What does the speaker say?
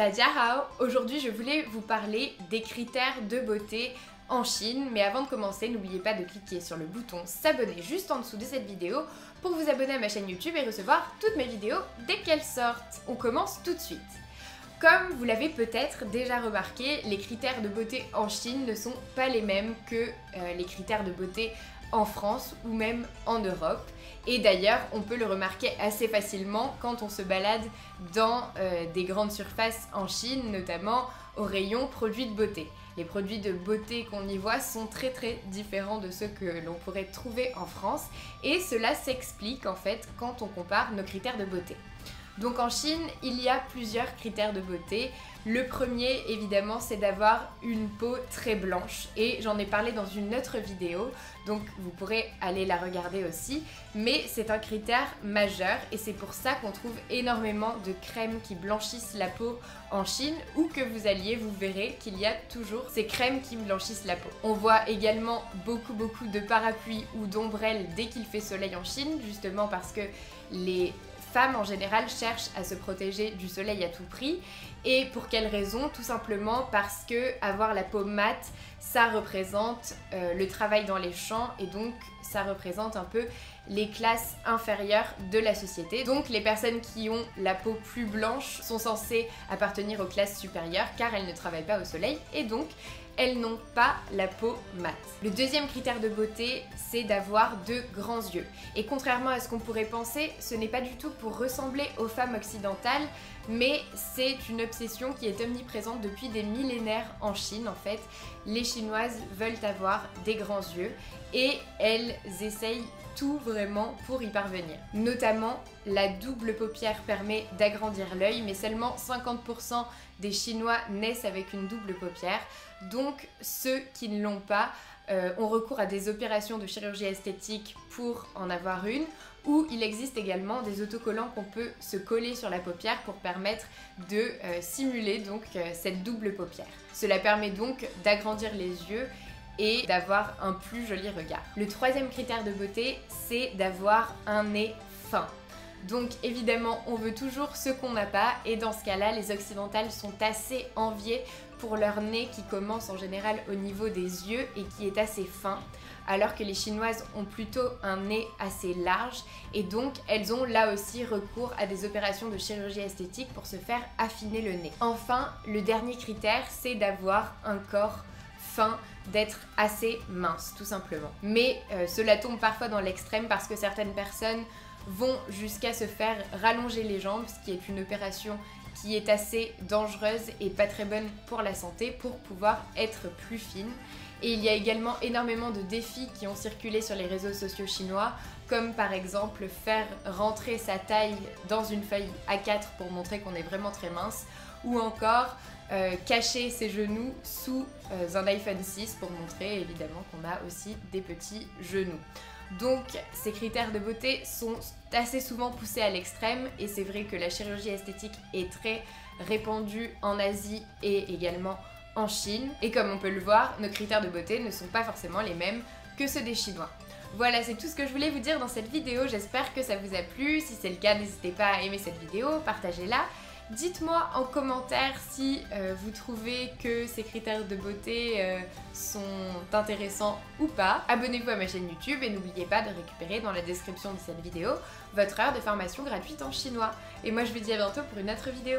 Hao Aujourd'hui je voulais vous parler des critères de beauté en Chine, mais avant de commencer, n'oubliez pas de cliquer sur le bouton s'abonner juste en dessous de cette vidéo pour vous abonner à ma chaîne YouTube et recevoir toutes mes vidéos dès qu'elles sortent. On commence tout de suite. Comme vous l'avez peut-être déjà remarqué, les critères de beauté en Chine ne sont pas les mêmes que euh, les critères de beauté en France ou même en Europe. Et d'ailleurs, on peut le remarquer assez facilement quand on se balade dans euh, des grandes surfaces en Chine, notamment au rayon produits de beauté. Les produits de beauté qu'on y voit sont très très différents de ceux que l'on pourrait trouver en France et cela s'explique en fait quand on compare nos critères de beauté. Donc en Chine, il y a plusieurs critères de beauté. Le premier, évidemment, c'est d'avoir une peau très blanche. Et j'en ai parlé dans une autre vidéo, donc vous pourrez aller la regarder aussi. Mais c'est un critère majeur et c'est pour ça qu'on trouve énormément de crèmes qui blanchissent la peau en Chine. Où que vous alliez, vous verrez qu'il y a toujours ces crèmes qui blanchissent la peau. On voit également beaucoup beaucoup de parapluies ou d'ombrelles dès qu'il fait soleil en Chine, justement parce que les en général cherchent à se protéger du soleil à tout prix. Et pour quelle raison? Tout simplement parce que avoir la peau mate, ça représente euh, le travail dans les champs et donc ça représente un peu les classes inférieures de la société. Donc les personnes qui ont la peau plus blanche sont censées appartenir aux classes supérieures car elles ne travaillent pas au soleil et donc elles n'ont pas la peau mate. Le deuxième critère de beauté, c'est d'avoir de grands yeux. Et contrairement à ce qu'on pourrait penser, ce n'est pas du tout pour ressembler aux femmes occidentales, mais c'est une obsession qui est omniprésente depuis des millénaires en Chine en fait. Les Chinoises veulent avoir des grands yeux et elles essayent tout vraiment pour y parvenir. Notamment, la double paupière permet d'agrandir l'œil, mais seulement 50% des Chinois naissent avec une double paupière. Donc ceux qui ne l'ont pas euh, ont recours à des opérations de chirurgie esthétique pour en avoir une, ou il existe également des autocollants qu'on peut se coller sur la paupière pour permettre de euh, simuler donc euh, cette double paupière. Cela permet donc d'agrandir les yeux et d'avoir un plus joli regard. Le troisième critère de beauté, c'est d'avoir un nez fin. Donc évidemment, on veut toujours ce qu'on n'a pas et dans ce cas-là, les occidentales sont assez enviées pour leur nez qui commence en général au niveau des yeux et qui est assez fin, alors que les chinoises ont plutôt un nez assez large et donc elles ont là aussi recours à des opérations de chirurgie esthétique pour se faire affiner le nez. Enfin, le dernier critère, c'est d'avoir un corps d'être assez mince tout simplement. Mais euh, cela tombe parfois dans l'extrême parce que certaines personnes vont jusqu'à se faire rallonger les jambes, ce qui est une opération qui est assez dangereuse et pas très bonne pour la santé pour pouvoir être plus fine. Et il y a également énormément de défis qui ont circulé sur les réseaux sociaux chinois, comme par exemple faire rentrer sa taille dans une feuille A4 pour montrer qu'on est vraiment très mince, ou encore euh, cacher ses genoux sous euh, un iPhone 6 pour montrer évidemment qu'on a aussi des petits genoux. Donc ces critères de beauté sont assez souvent poussés à l'extrême et c'est vrai que la chirurgie esthétique est très répandue en Asie et également en Chine. Et comme on peut le voir, nos critères de beauté ne sont pas forcément les mêmes que ceux des Chinois. Voilà, c'est tout ce que je voulais vous dire dans cette vidéo. J'espère que ça vous a plu. Si c'est le cas, n'hésitez pas à aimer cette vidéo, partagez-la. Dites-moi en commentaire si euh, vous trouvez que ces critères de beauté euh, sont intéressants ou pas. Abonnez-vous à ma chaîne YouTube et n'oubliez pas de récupérer dans la description de cette vidéo votre heure de formation gratuite en chinois. Et moi je vous dis à bientôt pour une autre vidéo.